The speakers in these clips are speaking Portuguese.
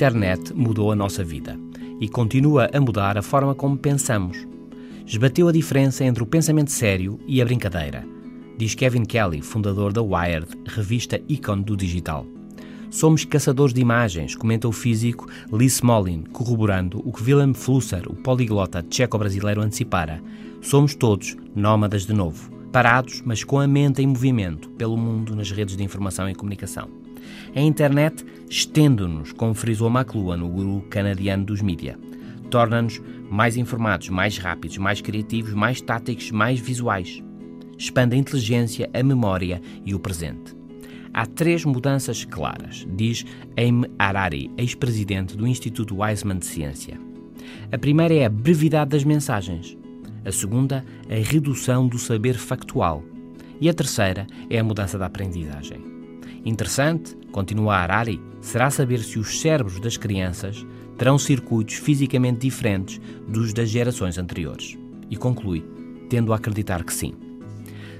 internet mudou a nossa vida e continua a mudar a forma como pensamos. Esbateu a diferença entre o pensamento sério e a brincadeira, diz Kevin Kelly, fundador da Wired, revista ícone do digital. Somos caçadores de imagens, comenta o físico Lee Smolin, corroborando o que Willem Flusser, o poliglota tcheco-brasileiro, antecipara. Somos todos nómadas de novo, parados, mas com a mente em movimento pelo mundo nas redes de informação e comunicação. A internet estende-nos, como frisou McLuhan, no guru canadiano dos mídia. Torna-nos mais informados, mais rápidos, mais criativos, mais táticos, mais visuais. Expande a inteligência, a memória e o presente. Há três mudanças claras, diz Aime Harari, ex-presidente do Instituto Weizmann de Ciência. A primeira é a brevidade das mensagens. A segunda, a redução do saber factual. E a terceira é a mudança da aprendizagem. Interessante, continua Harari, será saber se os cérebros das crianças terão circuitos fisicamente diferentes dos das gerações anteriores. E conclui, tendo a acreditar que sim.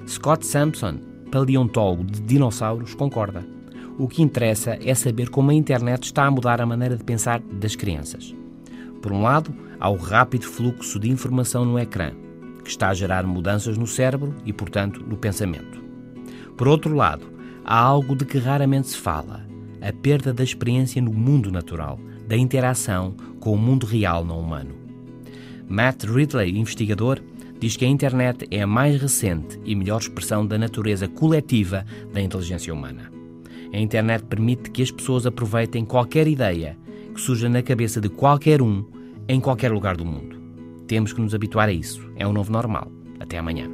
Scott Sampson, paleontólogo de dinossauros, concorda. O que interessa é saber como a internet está a mudar a maneira de pensar das crianças. Por um lado, há o rápido fluxo de informação no ecrã, que está a gerar mudanças no cérebro e, portanto, no pensamento. Por outro lado, há algo de que raramente se fala: a perda da experiência no mundo natural, da interação com o mundo real não humano. Matt Ridley, investigador, diz que a internet é a mais recente e melhor expressão da natureza coletiva da inteligência humana. A internet permite que as pessoas aproveitem qualquer ideia que surja na cabeça de qualquer um em qualquer lugar do mundo. Temos que nos habituar a isso. É um novo normal. Até amanhã.